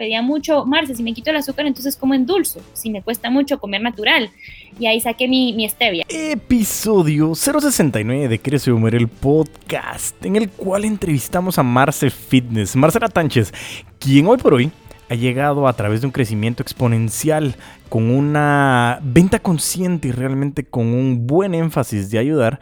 pedía mucho, Marce, si me quito el azúcar, entonces como en dulce, si me cuesta mucho comer natural. Y ahí saqué mi, mi stevia. Episodio 069 de Crece Humor, el podcast, en el cual entrevistamos a Marce Fitness, Marcela Tánchez, quien hoy por hoy ha llegado a través de un crecimiento exponencial, con una venta consciente y realmente con un buen énfasis de ayudar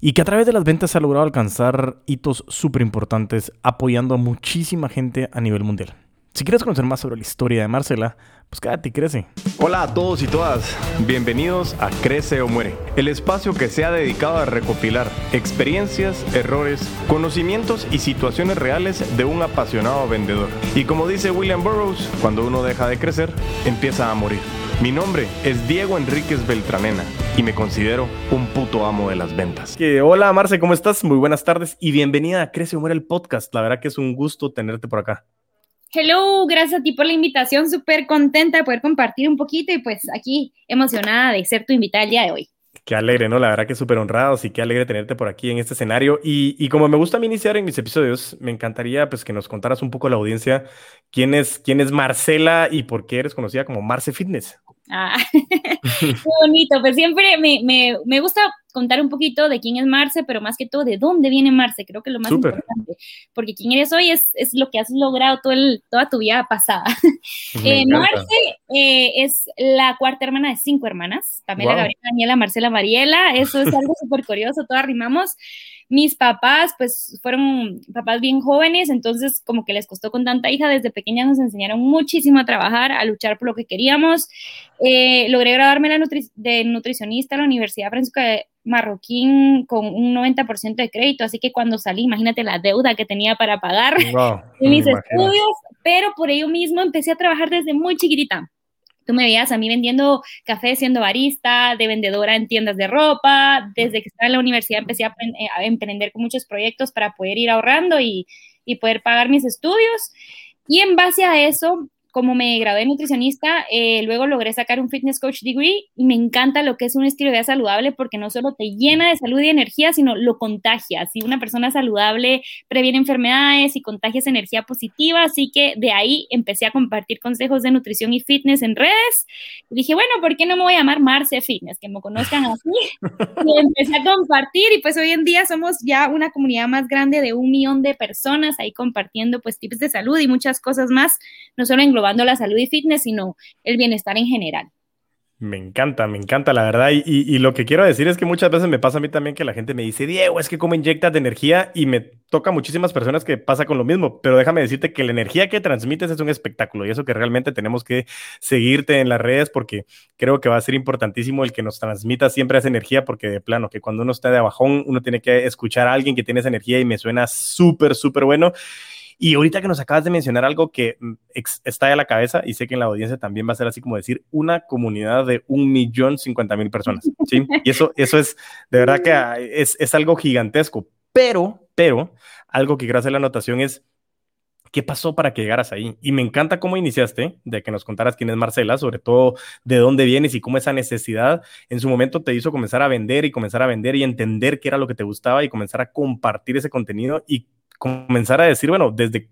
y que a través de las ventas ha logrado alcanzar hitos súper importantes apoyando a muchísima gente a nivel mundial. Si quieres conocer más sobre la historia de Marcela, pues quédate y crece. Hola a todos y todas, bienvenidos a Crece o Muere, el espacio que se ha dedicado a recopilar experiencias, errores, conocimientos y situaciones reales de un apasionado vendedor. Y como dice William Burroughs, cuando uno deja de crecer, empieza a morir. Mi nombre es Diego Enríquez Beltranena y me considero un puto amo de las ventas. hola Marce, ¿cómo estás? Muy buenas tardes y bienvenida a Crece o Muere el podcast. La verdad que es un gusto tenerte por acá. Hello, gracias a ti por la invitación, súper contenta de poder compartir un poquito y pues aquí emocionada de ser tu invitada el día de hoy. Qué alegre, ¿no? La verdad que súper honrados y qué alegre tenerte por aquí en este escenario. Y, y, como me gusta a mí iniciar en mis episodios, me encantaría pues que nos contaras un poco a la audiencia quién es, quién es Marcela y por qué eres conocida como Marce Fitness. Ah, qué bonito. Pues siempre me, me, me, gusta contar un poquito de quién es Marce, pero más que todo de dónde viene Marce. Creo que lo más importante. Porque quién eres hoy es, es lo que has logrado todo el, toda tu vida pasada. Eh, Marce eh, es la cuarta hermana de cinco hermanas. Pamela, Gabriela, Daniela, Marcela, Mariela. Eso es algo súper curioso. Todas rimamos. Mis papás, pues fueron papás bien jóvenes, entonces como que les costó con tanta hija, desde pequeña nos enseñaron muchísimo a trabajar, a luchar por lo que queríamos. Eh, logré graduarme de nutricionista a la Universidad Francisco de Marroquín con un 90% de crédito, así que cuando salí, imagínate la deuda que tenía para pagar mis estudios, pero por ello mismo empecé a trabajar desde muy chiquitita. Tú me veías a mí vendiendo café, siendo barista, de vendedora en tiendas de ropa. Desde que estaba en la universidad empecé a, eh, emprender con muchos proyectos para poder ir ahorrando y, y poder pagar mis estudios. Y en base a eso, como me gradué de nutricionista, eh, luego logré sacar un fitness coach degree y me encanta lo que es un estilo de vida saludable porque no solo te llena de salud y energía, sino lo contagia. Si una persona saludable previene enfermedades y contagia esa energía positiva, así que de ahí empecé a compartir consejos de nutrición y fitness en redes. Y dije, bueno, ¿por qué no me voy a llamar Marce Fitness? Que me conozcan así. y empecé a compartir y pues hoy en día somos ya una comunidad más grande de un millón de personas ahí compartiendo pues tips de salud y muchas cosas más, no solo en global la salud y fitness, sino el bienestar en general. Me encanta, me encanta, la verdad. Y, lo que quiero decir es que muchas veces me pasa a mí también que la gente me dice, Diego, es que cómo inyectas de energía y me toca muchísimas personas que pasa con lo mismo. Pero déjame decirte que la energía que transmites es un espectáculo y eso que realmente tenemos que seguirte en las redes porque creo que va a ser importantísimo el que nos transmita siempre esa energía porque de plano que cuando uno está de abajón uno tiene que escuchar a alguien que tiene esa energía y me suena súper, súper bueno. Y ahorita que nos acabas de mencionar algo que mm, está a la cabeza y sé que en la audiencia también va a ser así como decir una comunidad de un millón cincuenta mil personas, ¿sí? Y eso, eso es, de verdad que ah, es, es algo gigantesco, pero, pero, algo que quiero hacer la anotación es, ¿Qué pasó para que llegaras ahí? Y me encanta cómo iniciaste, de que nos contaras quién es Marcela, sobre todo de dónde vienes y cómo esa necesidad en su momento te hizo comenzar a vender y comenzar a vender y entender qué era lo que te gustaba y comenzar a compartir ese contenido y comenzar a decir, bueno, desde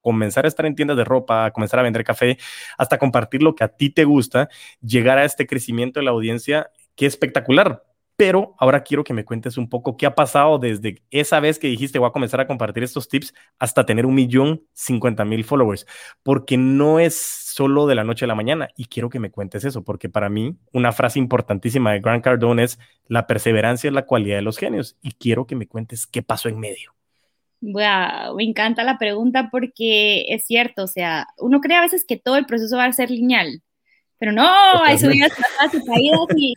comenzar a estar en tiendas de ropa, comenzar a vender café, hasta compartir lo que a ti te gusta, llegar a este crecimiento de la audiencia, qué espectacular. Pero ahora quiero que me cuentes un poco qué ha pasado desde esa vez que dijiste voy a comenzar a compartir estos tips hasta tener un millón cincuenta mil followers, porque no es solo de la noche a la mañana. Y quiero que me cuentes eso, porque para mí una frase importantísima de Grant Cardone es la perseverancia es la cualidad de los genios. Y quiero que me cuentes qué pasó en medio. Wow, me encanta la pregunta porque es cierto, o sea, uno cree a veces que todo el proceso va a ser lineal, pero no, hay subidas, y caídas y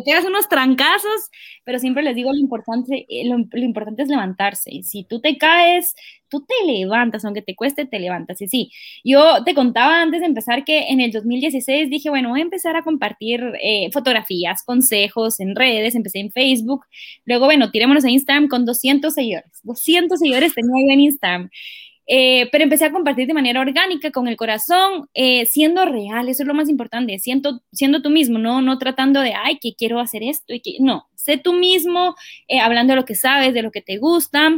te pegas unos trancazos, pero siempre les digo lo importante, eh, lo, importante es levantarse. Y si tú te caes, tú te levantas, aunque te cueste, te levantas. Y sí, yo te contaba antes de empezar que en el 2016 dije, bueno, voy a empezar a compartir eh, fotografías, consejos en redes, empecé en Facebook. Luego, bueno, tirémonos a Instagram con 200 seguidores. 200 seguidores tenía yo en Instagram. Eh, pero empecé a compartir de manera orgánica, con el corazón, eh, siendo real, eso es lo más importante, siendo, siendo tú mismo, no, no tratando de, ay, que quiero hacer esto, y que no, sé tú mismo, eh, hablando de lo que sabes, de lo que te gusta.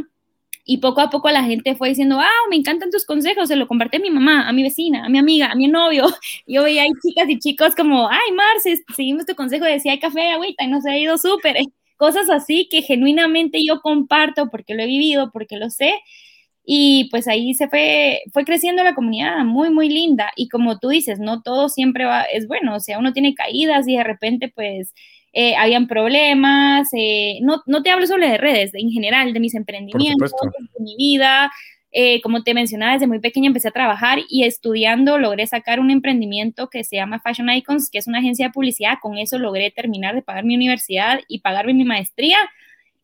Y poco a poco la gente fue diciendo, ah, me encantan tus consejos, se lo compartí a mi mamá, a mi vecina, a mi amiga, a mi novio. Yo veía ahí chicas y chicos como, ay, Marce, seguimos tu consejo, decía, hay café, agüita, y nos ha ido súper. Cosas así que genuinamente yo comparto porque lo he vivido, porque lo sé. Y pues ahí se fue, fue creciendo la comunidad, muy, muy linda. Y como tú dices, no todo siempre va, es bueno, o sea, uno tiene caídas y de repente pues eh, habían problemas. Eh, no, no te hablo solo de redes, en general, de mis emprendimientos, de mi vida. Eh, como te mencionaba, desde muy pequeña empecé a trabajar y estudiando logré sacar un emprendimiento que se llama Fashion Icons, que es una agencia de publicidad. Con eso logré terminar de pagar mi universidad y pagarme mi maestría.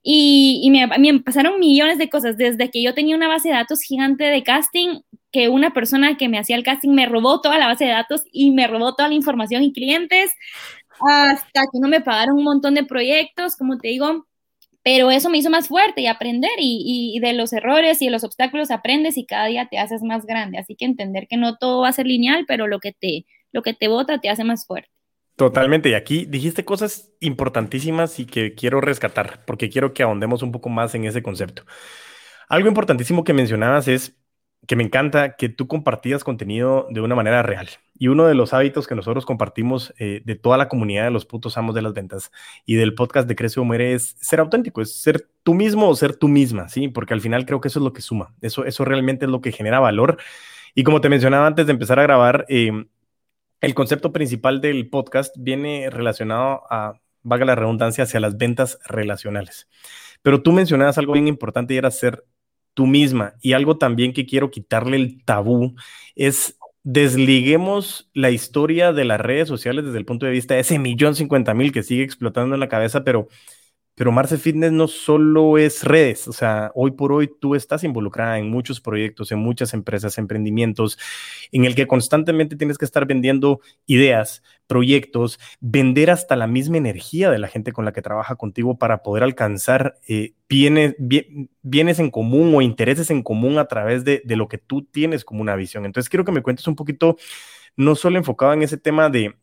Y, me, me, pasaron millones de cosas, desde que yo tenía una base de datos gigante de casting, que una persona que me hacía el casting me robó toda la base de datos y me robó toda la información y clientes, hasta que no me pagaron un montón de proyectos, como te digo, pero eso me hizo más fuerte y aprender y, de los errores y de los obstáculos aprendes y cada día te haces más grande, así que entender que no todo va a ser lineal, pero lo que te, lo que te bota te hace más fuerte. Totalmente, y aquí dijiste cosas importantísimas y que quiero rescatar, porque quiero que ahondemos un poco más en ese concepto. Algo importantísimo que mencionabas es que me encanta que tú compartías contenido de una manera real. Y uno de los hábitos que nosotros compartimos eh, de toda la comunidad de los putos amos de las ventas y del podcast de Crece o Muere es ser auténtico, es ser tú mismo o ser tú misma, ¿sí? Porque al final creo que eso es lo que suma, eso, eso realmente es lo que genera valor. Y como te mencionaba antes de empezar a grabar, eh, el concepto principal del podcast viene relacionado a, valga la redundancia, hacia las ventas relacionales. Pero tú mencionabas algo bien importante y era ser tú misma. Y algo también que quiero quitarle el tabú es desliguemos la historia de las redes sociales desde el punto de vista de ese millón cincuenta mil que sigue explotando en la cabeza, pero pero Marce Fitness no solo es redes, o sea, hoy por hoy tú estás involucrada en muchos proyectos, en muchas empresas, emprendimientos, en el que constantemente tienes que estar vendiendo ideas, proyectos, vender hasta la misma energía de la gente con la que trabaja contigo para poder alcanzar eh, bienes, bienes, en común o intereses en común a través de, de lo que tú tienes como una visión. Entonces quiero que me cuentes un poquito, no solo enfocado en ese tema de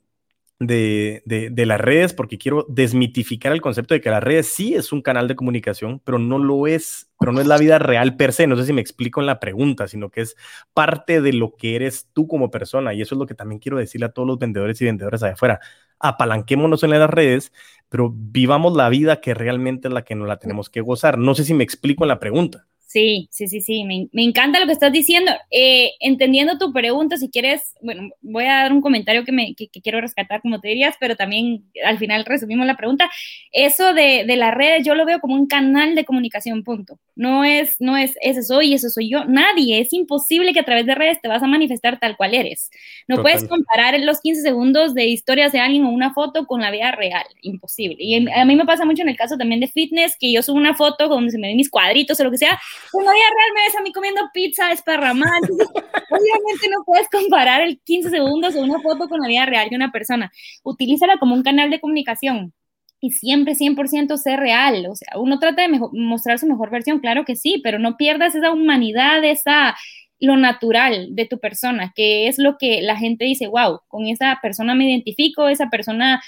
de, de, las redes porque quiero desmitificar el concepto de que las redes sí es un canal de comunicación, pero no lo es, pero no es la vida real per se. No sé si me explico en la pregunta, sino que es parte de lo que eres tú como persona. Y eso es lo que también quiero decirle a todos los vendedores y vendedoras allá afuera. Apalanquémonos en las redes, pero vivamos la vida que realmente es la que nos la tenemos que gozar. No sé si me explico en la pregunta. Sí, sí, sí, sí, me, encanta lo que estás diciendo. Eh, entendiendo tu pregunta, si quieres, bueno, voy a dar un comentario que, me, que, quiero rescatar, como te dirías, pero también al final resumimos la pregunta. Eso de, de, las redes yo lo veo como un canal de comunicación, punto. No es, no es, ese soy, eso soy yo, nadie. Es imposible que a través de redes te vas a manifestar tal cual eres. No puedes comparar los 15 segundos de historias de alguien o una foto con la vida real, imposible. Y a mí me pasa mucho en el caso también de fitness, que yo subo una foto donde se me ven mis cuadritos o lo que sea en la vida real me ves a mí comiendo pizza esparramada. obviamente no puedes comparar el 15 segundos de una foto con la vida real de una persona. Utilízala como un canal de comunicación y siempre 100% ser real. O sea, uno trata de mostrar su mejor versión, claro que sí, pero no pierdas esa humanidad, esa lo natural de tu persona, que es lo que la gente dice, wow, con esa persona me identifico, esa persona,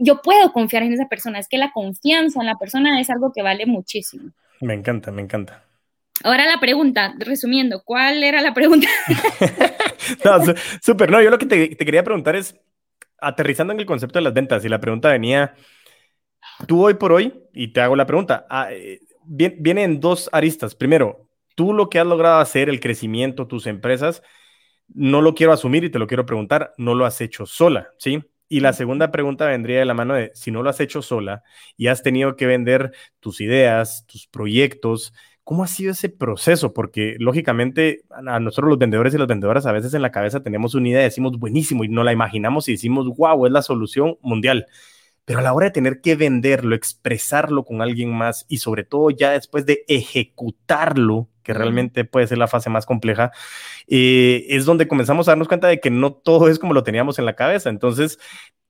yo puedo confiar en esa persona, es que la confianza en la persona es algo que vale muchísimo. Me encanta, me encanta. Ahora la pregunta, resumiendo, ¿cuál era la pregunta? no, súper, no, yo lo que te, quería preguntar es, aterrizando en el concepto de las ventas, y la pregunta venía, tú hoy por hoy, y te hago la pregunta, ah, eh, viene, en dos aristas. Primero, tú lo que has logrado hacer, el crecimiento, tus empresas, no lo quiero asumir y te lo quiero preguntar, no lo has hecho sola, ¿sí? Y la segunda pregunta vendría de la mano de, si no lo has hecho sola y has tenido que vender tus ideas, tus proyectos, ¿Cómo ha sido ese proceso? Porque lógicamente a nosotros los vendedores y las vendedoras a veces en la cabeza tenemos una idea, decimos buenísimo y no la imaginamos y decimos, wow, es la solución mundial. Pero a la hora de tener que venderlo, expresarlo con alguien más y sobre todo ya después de ejecutarlo, que realmente puede ser la fase más compleja, eh, es donde comenzamos a darnos cuenta de que no todo es como lo teníamos en la cabeza. Entonces,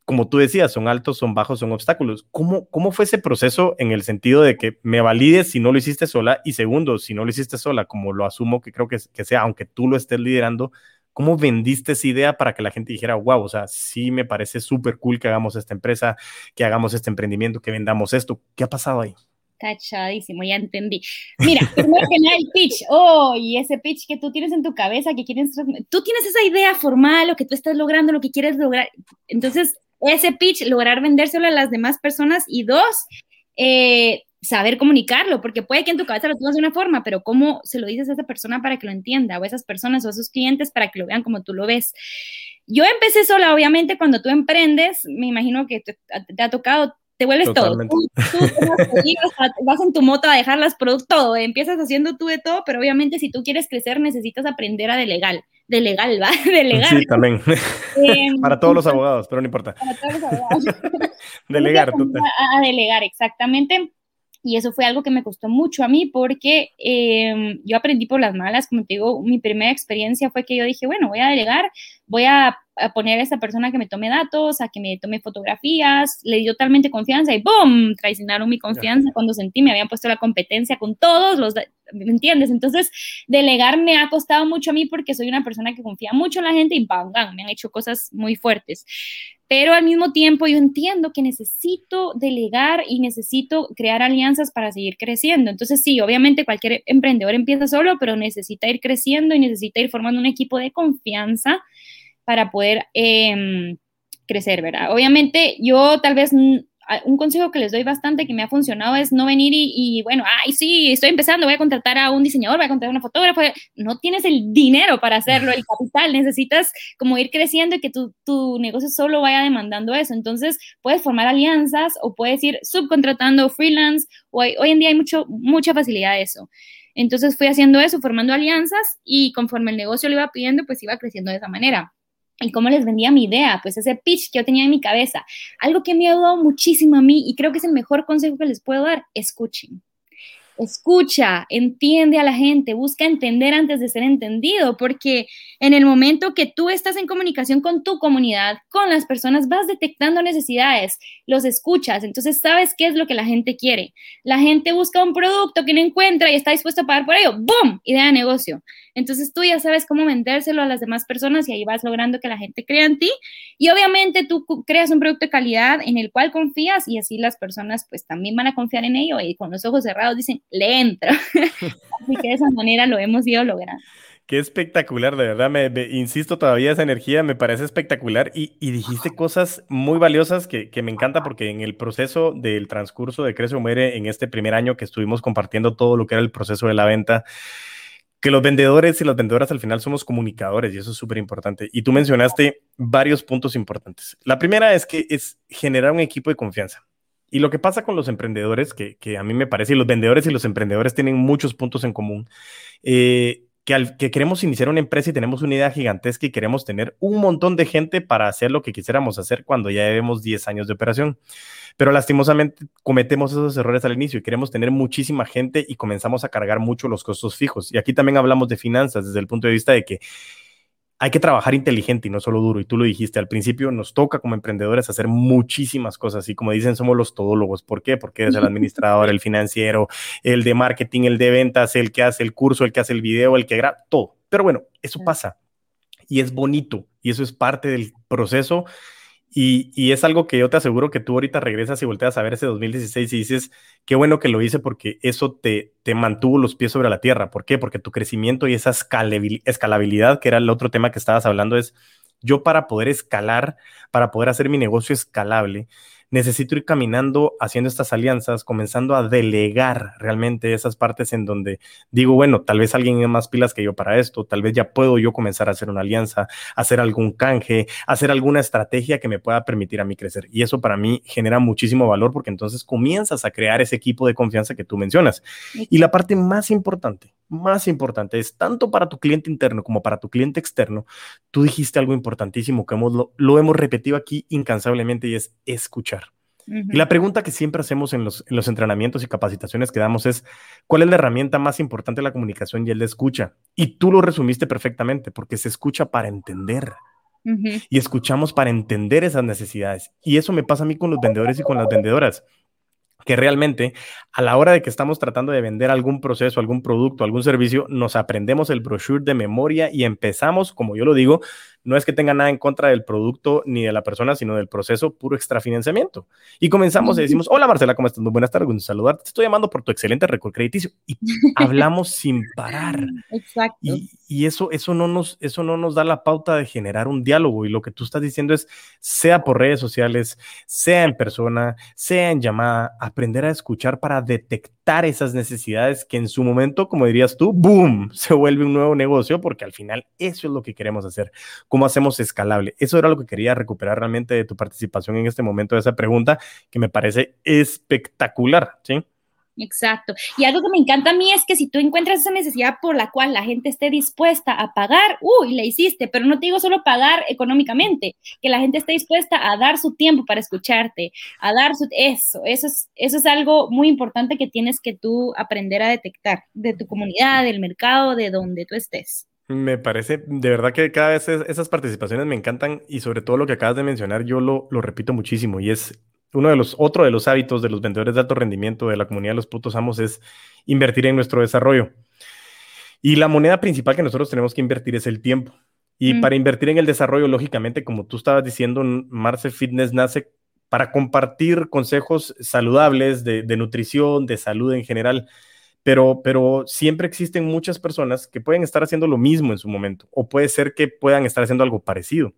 como tú decías, son altos, son bajos, son obstáculos. ¿Cómo, ¿Cómo fue ese proceso en el sentido de que me valides si no lo hiciste sola? Y segundo, si no lo hiciste sola, como lo asumo que creo que, que sea, aunque tú lo estés liderando, ¿cómo vendiste esa idea para que la gente dijera, wow, o sea, sí me parece súper cool que hagamos esta empresa, que hagamos este emprendimiento, que vendamos esto? ¿Qué ha pasado ahí? Cachadísimo, ya entendí. Mira, primero que nada el pitch. Oh, y ese pitch que tú tienes en tu cabeza, que quieres. Tú tienes esa idea formal, lo que tú estás logrando, lo que quieres lograr. Entonces, ese pitch, lograr vendérselo a las demás personas. Y dos, eh, saber comunicarlo, porque puede que en tu cabeza lo tengas de una forma, pero cómo se lo dices a esa persona para que lo entienda, o a esas personas o a esos clientes para que lo vean como tú lo ves. Yo empecé sola, obviamente, cuando tú emprendes, me imagino que te, ha tocado te vuelves todo. Tú, vas en tu moto a dejar las productos, todo, empiezas haciendo tú de todo, pero obviamente si tú quieres crecer necesitas aprender a delegar, de legal, ¿va? Delegar. Sí, también. Em, para todos los abogados, pero no importa. Para todos los abogados. delegar. A, a, delegar, exactamente. Y eso fue algo que me costó mucho a mí porque em, yo aprendí por las malas, como te digo, mi primera experiencia fue que yo dije, bueno, voy a delegar, voy a, poner a esa persona que me tome datos, a que me tome fotografías, le dio totalmente confianza y ¡boom! Traicionaron mi confianza cuando sentí, me habían puesto la competencia con todos los, ¿me entiendes? Entonces, delegar me ha costado mucho a mí porque soy una persona que confía mucho en la gente y ¡bam! bam me han hecho cosas muy fuertes pero al mismo tiempo yo entiendo que necesito delegar y necesito crear alianzas para seguir creciendo. Entonces sí, obviamente cualquier emprendedor empieza solo, pero necesita ir creciendo y necesita ir formando un equipo de confianza para poder em, crecer, ¿verdad? Obviamente yo tal vez un consejo que les doy bastante que me ha funcionado es no venir y, bueno, ay, sí, estoy empezando, voy a contratar a un diseñador, voy a contratar a una fotógrafa. No tienes el dinero para hacerlo, el capital. Necesitas como ir creciendo y que tu, tu negocio solo vaya demandando eso. Entonces, puedes formar alianzas o puedes ir subcontratando freelance. Hoy, hoy en día hay mucho, mucha facilidad de eso. Entonces, fui haciendo eso, formando alianzas y conforme el negocio lo iba pidiendo, pues iba creciendo de esa manera y cómo les vendía mi idea, pues ese pitch que yo tenía en mi cabeza. Algo que me ha ayudado muchísimo a mí y creo que es el mejor consejo que les puedo dar, escuchen. Escucha, entiende a la gente, busca entender antes de ser entendido, porque en el momento que tú estás en comunicación con tu comunidad, con las personas, vas detectando necesidades, los escuchas, entonces sabes qué es lo que la gente quiere. La gente busca un producto que no encuentra y está dispuesto a pagar por ello. ¡Boom! Idea de negocio. Entonces tú ya sabes cómo vendérselo a las demás personas y ahí vas logrando que la gente crea en ti. Y obviamente tú creas un producto de calidad en el cual confías y así las personas pues también van a confiar en ello y con los ojos cerrados dicen, le entro. así que de esa manera lo hemos ido logrando. Qué espectacular, de verdad, me, insisto todavía, esa energía me parece espectacular y, dijiste cosas muy valiosas que, me encanta porque en el proceso del transcurso de Crece o Muere, en este primer año que estuvimos compartiendo todo lo que era el proceso de la venta, que los vendedores y las vendedoras al final somos comunicadores y eso es súper importante. Y tú mencionaste varios puntos importantes. La primera es que es generar un equipo de confianza. Y lo que pasa con los emprendedores, que, a mí me parece, y los vendedores y los emprendedores tienen muchos puntos en común, eh, que, al, que queremos iniciar una empresa y tenemos una idea gigantesca y queremos tener un montón de gente para hacer lo que quisiéramos hacer cuando ya llevemos 10 años de operación. Pero lastimosamente cometemos esos errores al inicio y queremos tener muchísima gente y comenzamos a cargar mucho los costos fijos. Y aquí también hablamos de finanzas desde el punto de vista de que hay que trabajar inteligente y no solo duro. Y tú lo dijiste al principio, nos toca como emprendedores hacer muchísimas cosas. Y como dicen, somos los todólogos. ¿Por qué? Porque es el administrador, el financiero, el de marketing, el de ventas, el que hace el curso, el que hace el video, el que graba, todo. Pero bueno, eso pasa y es bonito y eso es parte del proceso y, es algo que yo te aseguro que tú ahorita regresas y volteas a ver ese 2016 y dices, qué bueno que lo hice porque eso te, te mantuvo los pies sobre la tierra. ¿Por qué? Porque tu crecimiento y esa escalabilidad, que era el otro tema que estabas hablando, es yo para poder escalar, para poder hacer mi negocio escalable, necesito ir caminando haciendo estas alianzas, comenzando a delegar realmente esas partes en donde digo, bueno, tal vez alguien tiene más pilas que yo para esto, tal vez ya puedo yo comenzar a hacer una alianza, hacer algún canje, hacer alguna estrategia que me pueda permitir a mí crecer. Y eso para mí genera muchísimo valor porque entonces comienzas a crear ese equipo de confianza que tú mencionas. Y la parte más importante, más importante es tanto para tu cliente interno como para tu cliente externo. Tú dijiste algo importantísimo que hemos, lo hemos repetido aquí incansablemente y es escuchar. Y la pregunta que siempre hacemos en los, en los, entrenamientos y capacitaciones que damos es, ¿cuál es la herramienta más importante de la comunicación? Y él la escucha. Y tú lo resumiste perfectamente, porque se escucha para entender. Y escuchamos para entender esas necesidades. Y eso me pasa a mí con los vendedores y con las vendedoras que realmente a la hora de que estamos tratando de vender algún proceso, algún producto, algún servicio, nos aprendemos el brochure de memoria y empezamos, como yo lo digo, no es que tenga nada en contra del producto ni de la persona, sino del proceso puro extrafinanciamiento. Y comenzamos y decimos, hola Marcela, ¿cómo estás? Muy buenas tardes, un saludarte. Te estoy llamando por tu excelente récord crediticio. Y hablamos sin parar. Exacto. Y, y, eso, eso, no nos, eso no nos da la pauta de generar un diálogo. Y lo que tú estás diciendo es, sea por redes sociales, sea en persona, sea en llamada, aprender a escuchar para detectar esas necesidades que en su momento, como dirías tú, boom, se vuelve un nuevo negocio, porque al final eso es lo que queremos hacer. ¿Cómo hacemos escalable? Eso era lo que quería recuperar realmente de tu participación en este momento de esa pregunta, que me parece espectacular, ¿sí? Exacto. Y algo que me encanta a mí es que si tú encuentras esa necesidad por la cual la gente esté dispuesta a pagar, uy, la hiciste, pero no te digo solo pagar económicamente, que la gente esté dispuesta a dar su tiempo para escucharte, a dar su... Eso, eso es, eso es algo muy importante que tienes que tú aprender a detectar de tu comunidad, del mercado, de donde tú estés. Me parece, de verdad que cada vez esas participaciones me encantan y sobre todo lo que acabas de mencionar, yo lo, lo repito muchísimo y es uno de los, otro de los hábitos de los vendedores de alto rendimiento de la comunidad de los putos amos es invertir en nuestro desarrollo. Y la moneda principal que nosotros tenemos que invertir es el tiempo. Y mm. para invertir en el desarrollo, lógicamente, como tú estabas diciendo, Marce Fitness nace para compartir consejos saludables de, de nutrición, de salud en general. Pero, pero, siempre existen muchas personas que pueden estar haciendo lo mismo en su momento, o puede ser que puedan estar haciendo algo parecido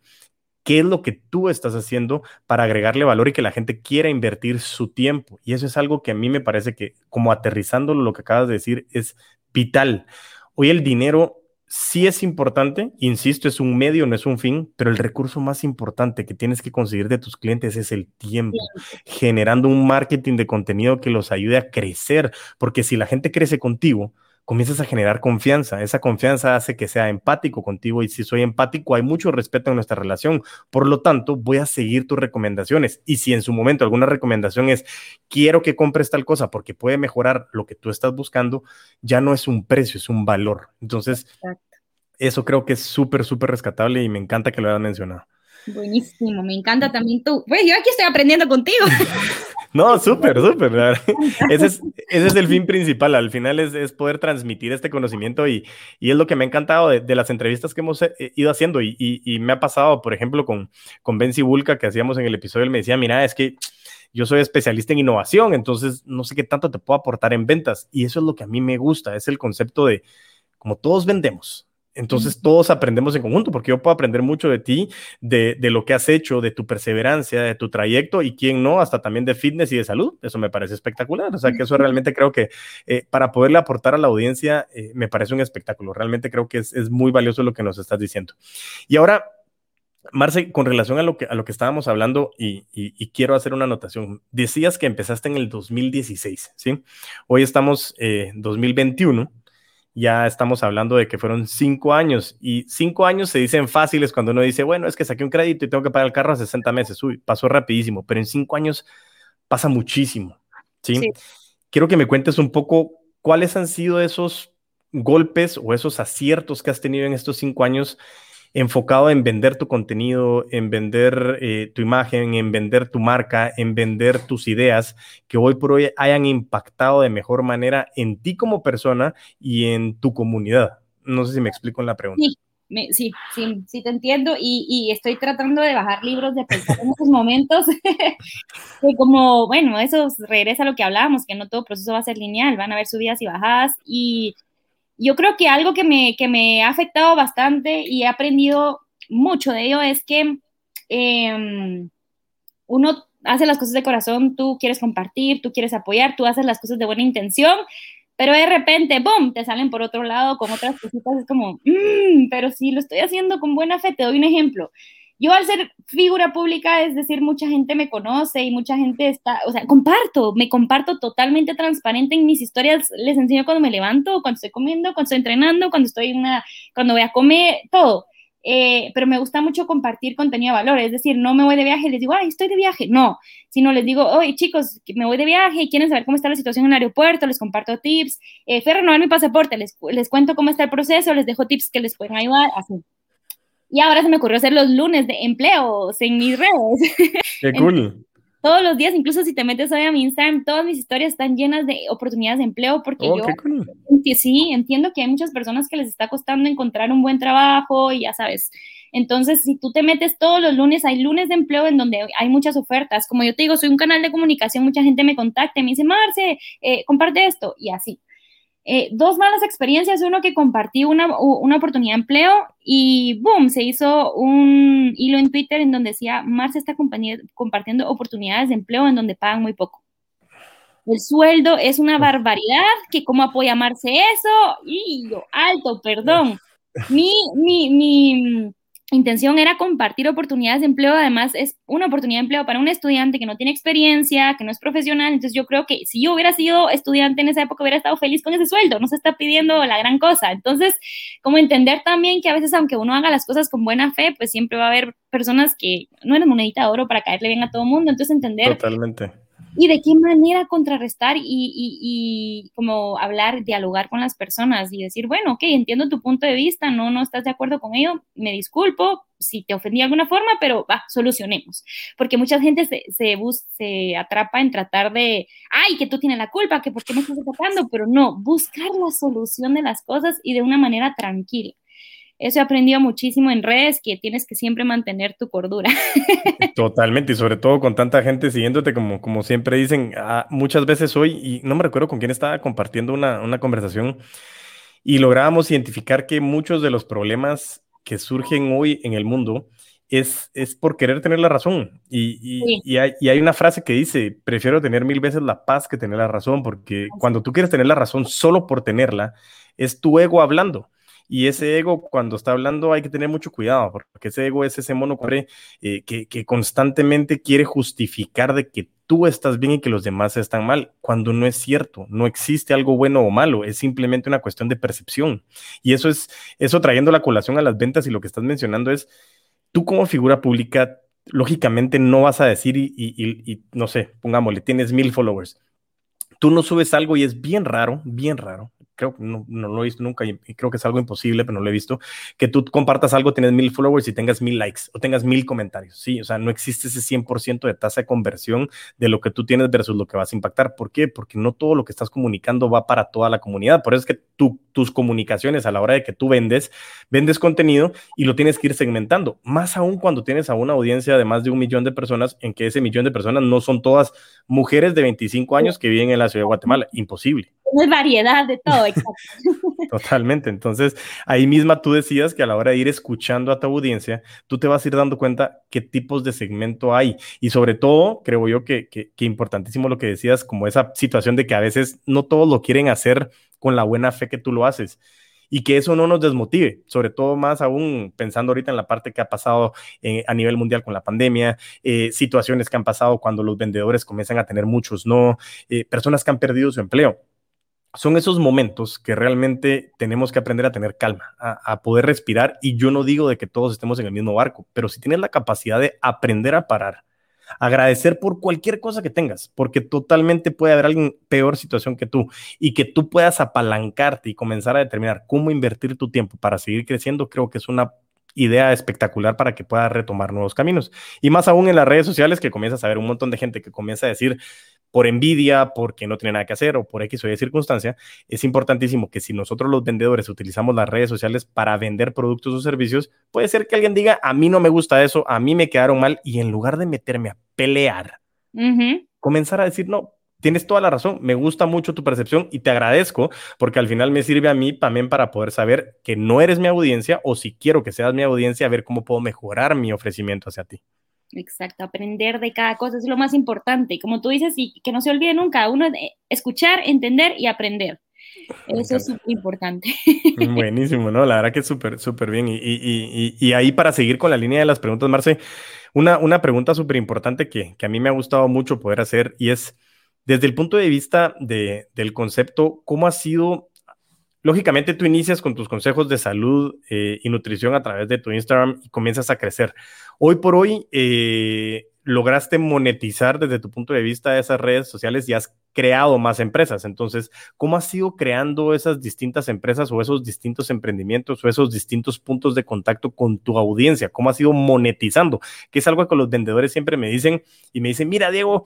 qué es lo que tú estás haciendo para agregarle valor y que la gente quiera invertir su tiempo. Y eso es algo que a mí me parece que, como aterrizando lo que acabas de decir, es vital. Hoy el dinero sí es importante, insisto, es un medio, no es un fin, pero el recurso más importante que tienes que conseguir de tus clientes es el tiempo, generando un marketing de contenido que los ayude a crecer, porque si la gente crece contigo, comienzas a generar confianza. Esa confianza hace que sea empático contigo y si soy empático hay mucho respeto en nuestra relación. Por lo tanto, voy a seguir tus recomendaciones. Y si en su momento alguna recomendación es, quiero que compres tal cosa porque puede mejorar lo que tú estás buscando, ya no es un precio, es un valor. Entonces, eso creo que es súper, súper rescatable y me encanta que lo hayas mencionado. Buenísimo, me encanta también tú. Pues yo aquí estoy aprendiendo contigo. No, súper, súper. Ese es, el fin principal. Al final es, poder transmitir este conocimiento y, y, es lo que me ha encantado de, las entrevistas que hemos eh, ido haciendo. Y, y, me ha pasado, por ejemplo, con, con Benzi Bulka, que hacíamos en el episodio, él me decía, mira, es que yo soy especialista en innovación, entonces no sé qué tanto te puedo aportar en ventas. Y eso es lo que a mí me gusta, es el concepto de, como todos vendemos, entonces todos aprendemos en conjunto, porque yo puedo aprender mucho de ti, de, lo que has hecho, de tu perseverancia, de tu trayecto y quién no, hasta también de fitness y de salud. Eso me parece espectacular. O sea, que eso realmente creo que eh, para poderle aportar a la audiencia eh, me parece un espectáculo. Realmente creo que es, muy valioso lo que nos estás diciendo. Y ahora, Marce, con relación a lo que, a lo que estábamos hablando y, y, quiero hacer una anotación. Decías que empezaste en el 2016, ¿sí? Hoy estamos en eh, 2021 ya estamos hablando de que fueron cinco años y cinco años se dicen fáciles cuando uno dice, bueno, es que saqué un crédito y tengo que pagar el carro a 60 meses. Uy, pasó rapidísimo, pero en cinco años pasa muchísimo. ¿sí? Quiero que me cuentes un poco cuáles han sido esos golpes o esos aciertos que has tenido en estos cinco años enfocado en vender tu contenido, en vender eh, tu imagen, en vender tu marca, en vender tus ideas, que hoy por hoy hayan impactado de mejor manera en ti como persona y en tu comunidad. No sé si me explico en la pregunta. Sí. sí, sí, sí, te entiendo y, estoy tratando de bajar libros de pensar en esos momentos, que como, bueno, eso regresa a lo que hablábamos, que no todo proceso va a ser lineal, van a haber subidas y bajadas y yo creo que algo que me, que me ha afectado bastante y he aprendido mucho de ello es que em, uno hace las cosas de corazón, tú quieres compartir, tú quieres apoyar, tú haces las cosas de buena intención, pero de repente, ¡boom!, te salen por otro lado con otras cositas, es como, mmm, pero si lo estoy haciendo con buena fe, te doy un ejemplo. Yo al ser figura pública, es decir, mucha gente me conoce y mucha gente está, o sea, comparto, me comparto totalmente transparente en mis historias, les enseño cuando me levanto, cuando estoy comiendo, cuando estoy entrenando, cuando estoy en una, cuando voy a comer, todo. Eh, pero me gusta mucho compartir contenido de valor, es decir, no me voy de viaje y les digo, ay, estoy de viaje, no, sino les digo, oye, chicos, me voy de viaje y quieren saber cómo está la situación en el aeropuerto, les comparto tips, eh, fui a renovar mi pasaporte, les, les cuento cómo está el proceso, les dejo tips que les pueden ayudar, así. Y ahora se me ocurrió hacer los lunes de empleos en mis redes. Qué cool. todos los días, incluso si te metes hoy a mi Instagram, todas mis historias están llenas de oportunidades de empleo porque oh, yo sí entiendo que hay muchas personas que les está costando encontrar un buen trabajo y ya sabes. Entonces, si tú te metes todos los lunes, hay lunes de empleo en donde hay muchas ofertas. Como yo te digo, soy un canal de comunicación, mucha gente me contacta y me dice, Marce, eh, comparte esto y así. Eh, dos malas experiencias, uno que compartí una, una, oportunidad de empleo y boom, se hizo un hilo en Twitter en donde decía, Marce está compartiendo oportunidades de empleo en donde pagan muy poco. El sueldo es una barbaridad, que cómo apoya Marce eso, y yo, alto, perdón. Mi, mi, mi, intención era compartir oportunidades de empleo, además es una oportunidad de empleo para un estudiante que no tiene experiencia, que no es profesional, entonces yo creo que si yo hubiera sido estudiante en esa época hubiera estado feliz con ese sueldo, no se está pidiendo la gran cosa, entonces como entender también que a veces aunque uno haga las cosas con buena fe, pues siempre va a haber personas que no eran monedita de oro para caerle bien a todo el mundo, entonces entender Totalmente y de qué manera contrarrestar y, y, como hablar, dialogar con las personas y decir, bueno, ok, entiendo tu punto de vista, no, no estás de acuerdo con ello, me disculpo si te ofendí de alguna forma, pero va, solucionemos. Porque mucha gente se, se, se atrapa en tratar de, ay, que tú tienes la culpa, que por qué me estás atacando, pero no, buscar la solución de las cosas y de una manera tranquila. Eso he aprendido muchísimo en redes, que tienes que siempre mantener tu cordura. Totalmente, y sobre todo con tanta gente siguiéndote, como, como siempre dicen, ah, muchas veces hoy, y no me recuerdo con quién estaba compartiendo una, una conversación, y lográbamos identificar que muchos de los problemas que surgen hoy en el mundo es, es por querer tener la razón. Y, y, y, hay, y, hay, una frase que dice, prefiero tener mil veces la paz que tener la razón, porque cuando tú quieres tener la razón solo por tenerla, es tu ego hablando. Y ese ego, cuando está hablando, hay que tener mucho cuidado, porque ese ego es ese mono eh, que, constantemente quiere justificar de que tú estás bien y que los demás están mal, cuando no es cierto, no existe algo bueno o malo, es simplemente una cuestión de percepción. Y eso es, eso trayendo la colación a las ventas y lo que estás mencionando es, tú como figura pública, lógicamente no vas a decir y, y, y no sé, pongámosle, tienes mil followers. Tú no subes algo y es bien raro, bien raro, creo que no, no, lo he visto nunca y, creo que es algo imposible, pero no lo he visto, que tú compartas algo, tienes mil followers y tengas mil likes o tengas mil comentarios. Sí, o sea, no existe ese 100% de tasa de conversión de lo que tú tienes versus lo que vas a impactar. ¿Por qué? Porque no todo lo que estás comunicando va para toda la comunidad. Por eso es que tú, tus comunicaciones a la hora de que tú vendes, vendes contenido y lo tienes que ir segmentando. Más aún cuando tienes a una audiencia de más de un millón de personas, en que ese millón de personas no son todas mujeres de 25 años que viven en la ciudad de Guatemala. Imposible. Es variedad de todo, exacto. Totalmente. Entonces, ahí misma tú decías que a la hora de ir escuchando a tu audiencia, tú te vas a ir dando cuenta qué tipos de segmento hay. Y sobre todo, creo yo que, que, que importantísimo lo que decías, como esa situación de que a veces no todos lo quieren hacer con la buena fe que tú lo haces y que eso no nos desmotive, sobre todo más aún pensando ahorita en la parte que ha pasado eh, a nivel mundial con la pandemia, eh, situaciones que han pasado cuando los vendedores comienzan a tener muchos no, eh, personas que han perdido su empleo son esos momentos que realmente tenemos que aprender a tener calma, a, poder respirar. Y yo no digo de que todos estemos en el mismo barco, pero si tienes la capacidad de aprender a parar, agradecer por cualquier cosa que tengas, porque totalmente puede haber alguien peor situación que tú y que tú puedas apalancarte y comenzar a determinar cómo invertir tu tiempo para seguir creciendo, creo que es una idea espectacular para que puedas retomar nuevos caminos. Y más aún en las redes sociales que comienzas a ver un montón de gente que comienza a decir, por envidia, porque no tiene nada que hacer o por X o Y circunstancia, es importantísimo que si nosotros los vendedores utilizamos las redes sociales para vender productos o servicios, puede ser que alguien diga, a mí no me gusta eso, a mí me quedaron mal, y en lugar de meterme a pelear, comenzar a decir, no, tienes toda la razón, me gusta mucho tu percepción y te agradezco porque al final me sirve a mí también para poder saber que no eres mi audiencia o si quiero que seas mi audiencia, a ver cómo puedo mejorar mi ofrecimiento hacia ti. Exacto, aprender de cada cosa es lo más importante. Como tú dices, y que no se olvide nunca, uno escuchar, entender y aprender. Eso es súper importante. Buenísimo, ¿no? La verdad que es súper, súper bien. Y, y, y, ahí para seguir con la línea de las preguntas, Marce, una, una pregunta súper importante que, que, a mí me ha gustado mucho poder hacer y es, desde el punto de vista de, del concepto, ¿cómo ha sido lógicamente tú inicias con tus consejos de salud eh, y nutrición a través de tu Instagram y comienzas a crecer. Hoy por hoy, eh, lograste monetizar desde tu punto de vista esas redes sociales y has creado más empresas. Entonces, ¿cómo has ido creando esas distintas empresas o esos distintos emprendimientos o esos distintos puntos de contacto con tu audiencia? ¿Cómo has ido monetizando? Que es algo que los vendedores siempre me dicen y me dicen, mira, Diego,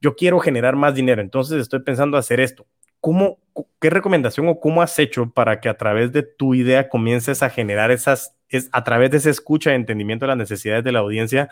yo quiero generar más dinero, entonces estoy pensando hacer esto. ¿Cómo, ¿Qué recomendación o cómo has hecho para que a través de tu idea comiences a generar esas, es, a través de esa escucha y entendimiento de las necesidades de la audiencia,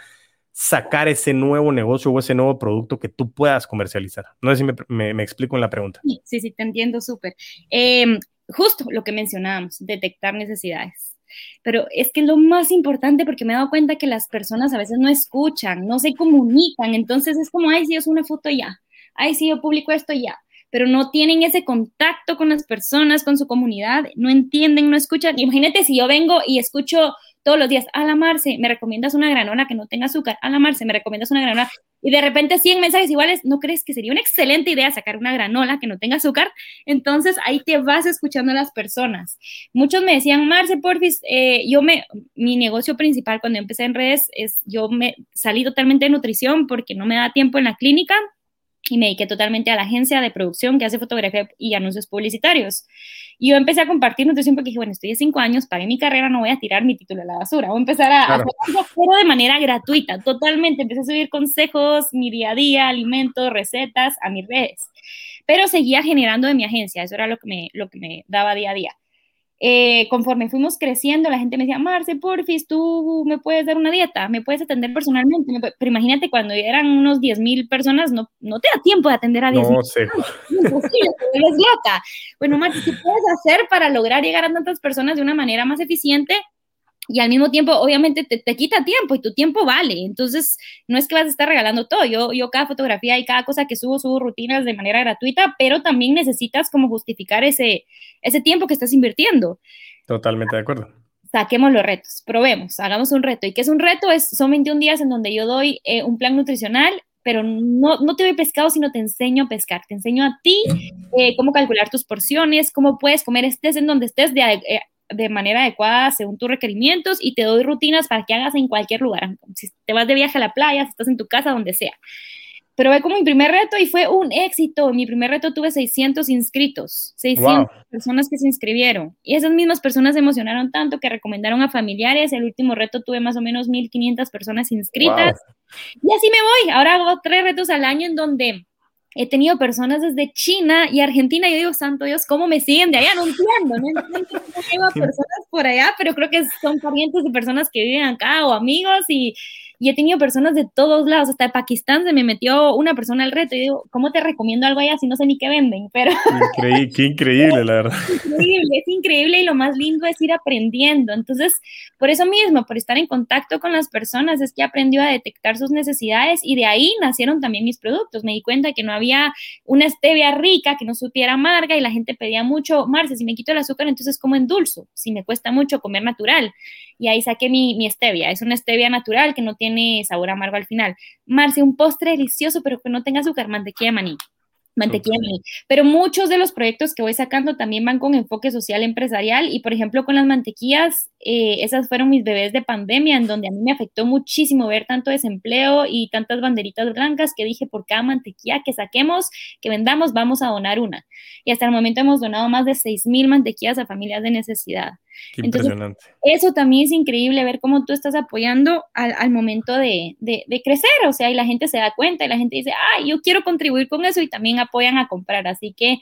sacar ese nuevo negocio o ese nuevo producto que tú puedas comercializar. No sé si me, me, explico en la pregunta. Sí, sí, te entiendo súper. Em, justo lo que mencionábamos, detectar necesidades. Pero es que es lo más importante porque me he dado cuenta que las personas a veces no escuchan, no se comunican. Entonces es como, ay, si yo una foto ya, ay, si yo publico esto ya, pero no tienen ese contacto con las personas, con su comunidad, no entienden, no escuchan. Imagínate si yo vengo y escucho todos los días, a la Marce, me recomiendas una granola que no tenga azúcar, a la Marce, me recomiendas una granola, y de repente 100 mensajes iguales, ¿no crees que sería una excelente idea sacar una granola que no tenga azúcar? Entonces ahí te vas escuchando a las personas. Muchos me decían, Marce, porfis, eh, yo me, mi negocio principal cuando empecé en redes es, yo me salí totalmente de nutrición porque no me da tiempo en la clínica, y me dediqué totalmente a la agencia de producción que hace fotografía y anuncios publicitarios. Y yo empecé a compartir nutrición porque dije, bueno, estoy de cinco años, pagué mi carrera, no voy a tirar mi título a la basura, voy a empezar a hacer algo de manera gratuita, totalmente. Empecé a subir consejos, mi día a día, alimentos, recetas a mis redes. Pero seguía generando de mi agencia, eso era lo que me, lo que me daba día a día. Eh, conforme fuimos creciendo, la gente me decía, Marce, porfis, tú me puedes dar una dieta, me puedes atender personalmente. Pero imagínate, cuando eran unos 10 mil personas, no, no te da tiempo de atender a 10 mil. No sé. Imposible, te loca. Bueno, Marce, ¿qué puedes hacer para lograr llegar a tantas personas de una manera más eficiente? Y al mismo tiempo, obviamente, te, te, quita tiempo y tu tiempo vale. Entonces, no es que vas a estar regalando todo. Yo, yo cada fotografía y cada cosa que subo, subo rutinas de manera gratuita, pero también necesitas como justificar ese, ese tiempo que estás invirtiendo. Totalmente de acuerdo. Saquemos los retos, probemos, hagamos un reto. ¿Y qué es un reto? Es, son 21 días en donde yo doy eh, un plan nutricional pero no, no te doy pescado, sino te enseño a pescar. Te enseño a ti eh, cómo calcular tus porciones, cómo puedes comer, estés en donde estés, de, eh, de manera adecuada según tus requerimientos y te doy rutinas para que hagas en cualquier lugar. Si te vas de viaje a la playa, si estás en tu casa, donde sea. Pero ve como mi primer reto y fue un éxito. En mi primer reto tuve 600 inscritos, 600 personas que se inscribieron. Y esas mismas personas se emocionaron tanto que recomendaron a familiares. El último reto tuve más o menos 1500 personas inscritas. Y así me voy. Ahora hago tres retos al año en donde he tenido personas desde China y Argentina, yo digo, santo Dios, ¿cómo me siguen de allá? No entiendo, no entiendo cómo llevo a personas por allá, pero creo que son parientes de personas que viven acá o amigos y y he tenido personas de todos lados, hasta de Pakistán se me metió una persona al reto y digo, ¿cómo te recomiendo algo allá si no sé ni qué venden? Pero... Increíble, qué increíble, la verdad. Es increíble, es increíble y lo más lindo es ir aprendiendo. Entonces, por eso mismo, por estar en contacto con las personas, es que aprendió a detectar sus necesidades y de ahí nacieron también mis productos. Me di cuenta que no había una stevia rica, que no supiera amarga y la gente pedía mucho, Marce, si me quito el azúcar, entonces como endulzo, si me cuesta mucho comer natural. Y ahí saqué mi, mi stevia, es una stevia natural que no tiene tiene sabor amargo al final. Marce, un postre delicioso, pero que no tenga azúcar, mantequilla de maní mantequilla Pero muchos de los proyectos que voy sacando también van con enfoque social empresarial y, por ejemplo, con las mantequillas, eh, esas fueron mis bebés de pandemia, en donde a mí me afectó muchísimo ver tanto desempleo y tantas banderitas blancas que dije, por cada mantequilla que saquemos, que vendamos, vamos a donar una. Y hasta el momento hemos donado más de 6.000 mantequillas a familias de necesidad. impresionante. Eso también es increíble ver cómo tú estás apoyando al, momento de, de, de, crecer, o sea, y la gente se da cuenta y la gente dice, ay, yo quiero contribuir con eso y también apoyan a comprar. Así que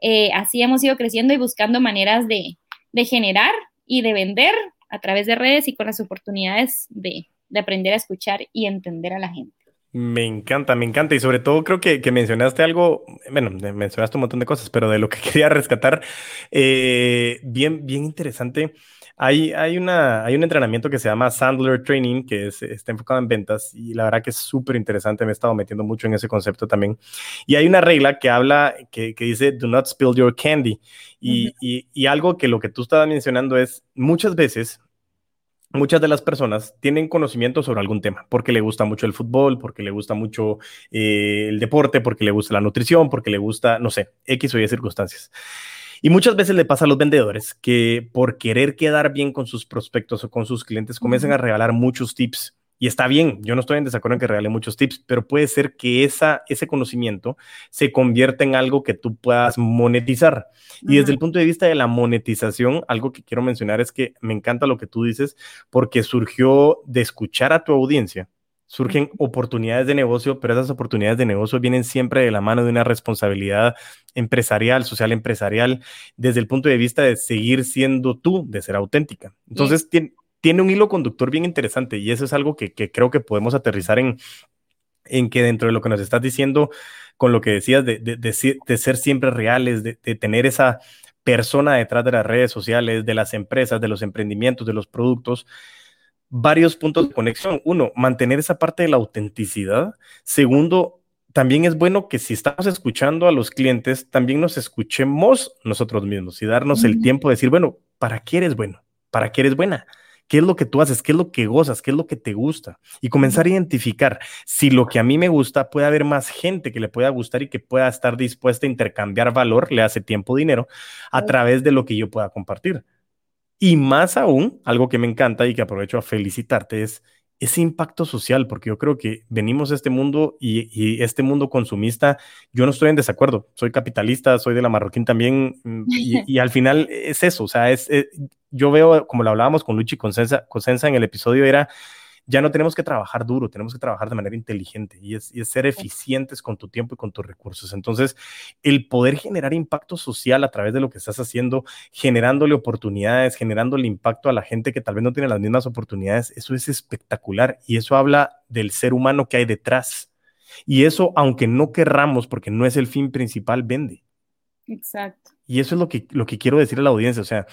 eh, así hemos ido creciendo y buscando maneras de, generar y de vender a través de redes y con las oportunidades de, aprender a escuchar y entender a la gente. Me encanta, me encanta. Y sobre todo creo que, mencionaste algo, bueno, mencionaste un montón de cosas, pero de lo que quería rescatar, eh, bien, bien interesante hay, hay, una, hay un entrenamiento que se llama Sandler Training, que está enfocado en ventas y la verdad que es súper interesante. Me he estado metiendo mucho en ese concepto también. Y hay una regla que habla, que, que dice, do not spill your candy. Y, y, y algo que lo que tú estabas mencionando es, muchas veces muchas de las personas tienen conocimiento sobre algún tema, porque le gusta mucho el fútbol, porque le gusta mucho eh, el deporte, porque le gusta la nutrición, porque le gusta, no sé, X o Y circunstancias. Y muchas veces le pasa a los vendedores que por querer quedar bien con sus prospectos o con sus clientes comienzan a regalar muchos tips Y está bien, yo no estoy en desacuerdo en que regale muchos tips, pero puede ser que esa, ese conocimiento se convierta en algo que tú puedas monetizar. Y desde el punto de vista de la monetización, algo que quiero mencionar es que me encanta lo que tú dices porque surgió de escuchar a tu audiencia. Surgen oportunidades de negocio, pero esas oportunidades de negocio vienen siempre de la mano de una responsabilidad empresarial, social empresarial, desde el punto de vista de seguir siendo tú, de ser auténtica. Entonces, tiene tiene un hilo conductor bien interesante y eso es algo que, creo que podemos aterrizar en, en que dentro de lo que nos estás diciendo, con lo que decías de, de, ser siempre reales, de, tener esa persona detrás de las redes sociales, de las empresas, de los emprendimientos, de los productos, varios puntos de conexión. Uno, mantener esa parte de la autenticidad. Segundo, también es bueno que si estamos escuchando a los clientes, también nos escuchemos nosotros mismos y darnos el tiempo de decir, bueno, ¿para qué eres bueno? ¿Para qué eres buena? qué es lo que tú haces, qué es lo que gozas, qué es lo que te gusta y comenzar a identificar si lo que a mí me gusta puede haber más gente que le pueda gustar y que pueda estar dispuesta a intercambiar valor, le hace tiempo, dinero, a través de lo que yo pueda compartir. Y más aún, algo que me encanta y que aprovecho a felicitarte es ese impacto social, porque yo creo que venimos a este mundo y, este mundo consumista, yo no estoy en desacuerdo, soy capitalista, soy de la Marroquín también, mm, y, al final es eso, o sea, es, eh, yo veo, como lo hablábamos con Luchi Consensa, Consensa en el episodio, era ya no tenemos que trabajar duro, tenemos que trabajar de manera inteligente y es, ser eficientes con tu tiempo y con tus recursos. Entonces, el poder generar impacto social a través de lo que estás haciendo, generándole oportunidades, generándole impacto a la gente que tal vez no tiene las mismas oportunidades, eso es espectacular y eso habla del ser humano que hay detrás. Y eso, aunque no querramos, porque no es el fin principal, vende. Exacto. Y eso es lo que, lo que quiero decir a la audiencia. O sea,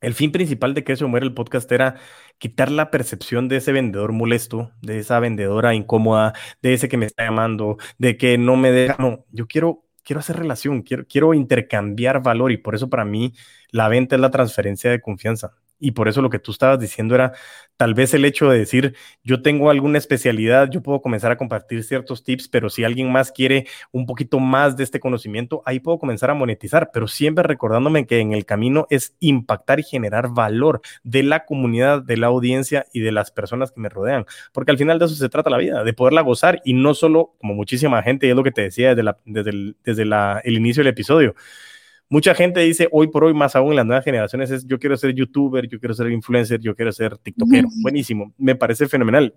el fin principal de que se muere el podcast era quitar la percepción de ese vendedor molesto, de esa vendedora incómoda, de ese que me está llamando, de que no me deja. No, yo quiero, quiero hacer relación, quiero, quiero intercambiar valor y por eso para mí la venta es la transferencia de confianza. Y por eso lo que tú estabas diciendo era tal vez el hecho de decir, yo tengo alguna especialidad, yo puedo comenzar a compartir ciertos tips, pero si alguien más quiere un poquito más de este conocimiento, ahí puedo comenzar a monetizar, pero siempre recordándome que en el camino es impactar y generar valor de la comunidad, de la audiencia y de las personas que me rodean, porque al final de eso se trata la vida, de poderla gozar y no solo como muchísima gente, y es lo que te decía desde, desde, desde el inicio del episodio Mucha gente dice hoy por hoy, más aún en las nuevas generaciones, es yo quiero ser youtuber, yo quiero ser influencer, yo quiero ser tiktokero. Buenísimo, me parece fenomenal.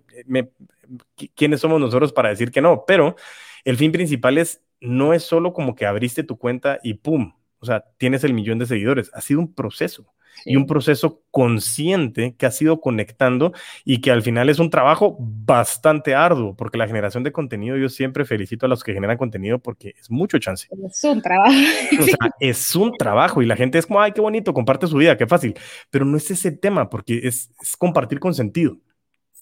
¿Quiénes somos nosotros para decir que no? Pero el fin principal es, no es solo como que abriste tu cuenta y ¡pum! O sea, tienes el millón de seguidores. Ha sido un proceso y un proceso consciente que ha sido conectando y que al final es un trabajo bastante arduo, porque la generación de contenido, yo siempre felicito a los que generan contenido porque es mucho chance. Es un trabajo. O sea, es un trabajo y la gente es como, ay, qué bonito, comparte su vida, qué fácil, pero no es ese tema porque es, es compartir con sentido.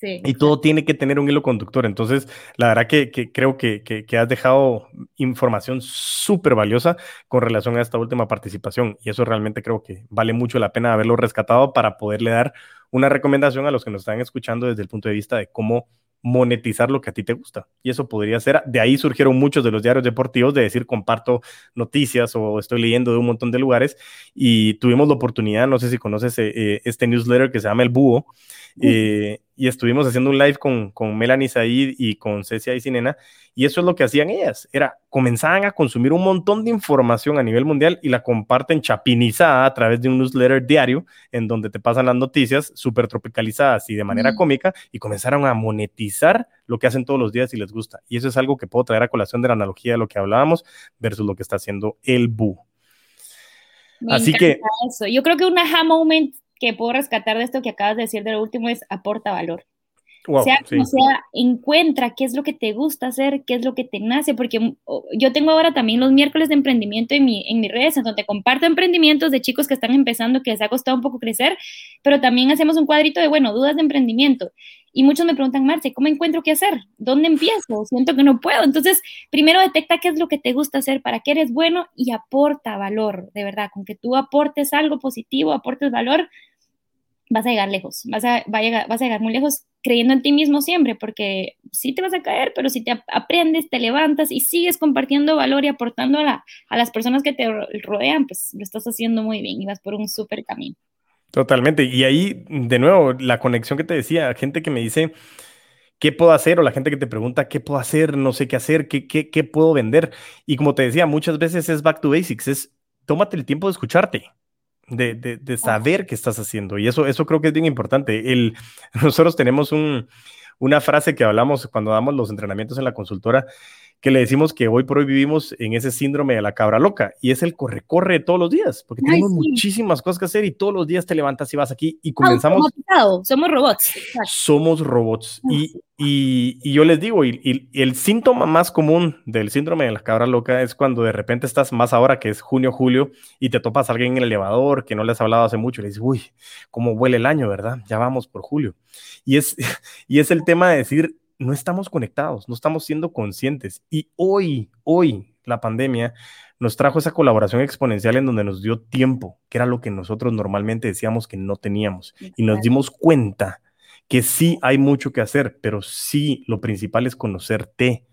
Y todo tiene que tener un hilo conductor. Entonces, la verdad que, creo que, que, has dejado información súper valiosa con relación a esta última participación. Y eso realmente creo que vale mucho la pena haberlo rescatado para poderle dar una recomendación a los que nos están escuchando desde el punto de vista de cómo monetizar lo que a ti te gusta. Y eso podría ser, de ahí surgieron muchos de los diarios deportivos de decir comparto noticias o estoy leyendo de un montón de lugares y tuvimos la oportunidad, no sé si conoces eh, eh, este newsletter que se llama El Búho, eh, y estuvimos haciendo un live con, con Melanie Said y con Cecia y Sinena, y eso es lo que hacían ellas, era, comenzaban a consumir un montón de información a nivel mundial y la comparten chapinizada a través de un newsletter diario en donde te pasan las noticias súper tropicalizadas y de manera cómica y comenzaron a monetizar lo que hacen todos los días y les gusta. Y eso es algo que puedo traer a colación de la analogía de lo que hablábamos versus lo que está haciendo el Bu. Así que... Eso. Yo creo que un aha moment que puedo rescatar de esto que acabas de decir de lo último es aporta valor. Sea como sea, encuentra qué es lo que te gusta hacer, qué es lo que te nace, porque yo tengo ahora también los miércoles de emprendimiento en, mi, en mis redes, en donde comparto emprendimientos de chicos que están empezando, que les ha costado un poco crecer, pero también hacemos un cuadrito de, bueno, dudas de emprendimiento. Y muchos me preguntan, Marce, ¿cómo encuentro qué hacer? ¿Dónde empiezo? Siento que no puedo. Entonces, primero detecta qué es lo que te gusta hacer, para qué eres bueno y aporta valor, de verdad. Con que tú aportes algo positivo, aportes valor, vas a llegar lejos, vas a, va a llegar, vas a llegar muy lejos creyendo en ti mismo siempre, porque sí te vas a caer, pero si te aprendes, te levantas y sigues compartiendo valor y aportando a, a las personas que te rodean, pues lo estás haciendo muy bien y vas por un súper camino. Totalmente. Y ahí, de nuevo, la conexión que te decía, gente que me dice, ¿qué puedo hacer? O la gente que te pregunta, ¿qué puedo hacer? No sé qué hacer, ¿qué, qué, qué puedo vender? Y como te decía, muchas veces es back to basics, es tómate el tiempo de escucharte. De, de, de saber qué estás haciendo. Y eso, eso creo que es bien importante. El, nosotros tenemos un, una frase que hablamos cuando damos los entrenamientos en la consultora, que le decimos que hoy por hoy vivimos en ese síndrome de la cabra loca y es el corre-corre todos los días, porque tenemos muchísimas cosas que hacer y todos los días te levantas y vas aquí y comenzamos. Somos robots. Somos robots. Y, y, yo les digo, y, el síntoma más común del síndrome de la cabra loca es cuando de repente estás más ahora que es junio, julio, y te topas a alguien en el elevador que no le has hablado hace mucho y le dices, uy, cómo huele el año, ¿verdad? Ya vamos por julio. Y es, y es el tema de decir, no estamos conectados, no estamos siendo conscientes. Y hoy, hoy, la pandemia nos trajo esa colaboración exponencial en donde nos dio tiempo, que era lo que nosotros normalmente decíamos que no teníamos. Y nos dimos cuenta que sí hay mucho que hacer, pero sí lo principal es conocerte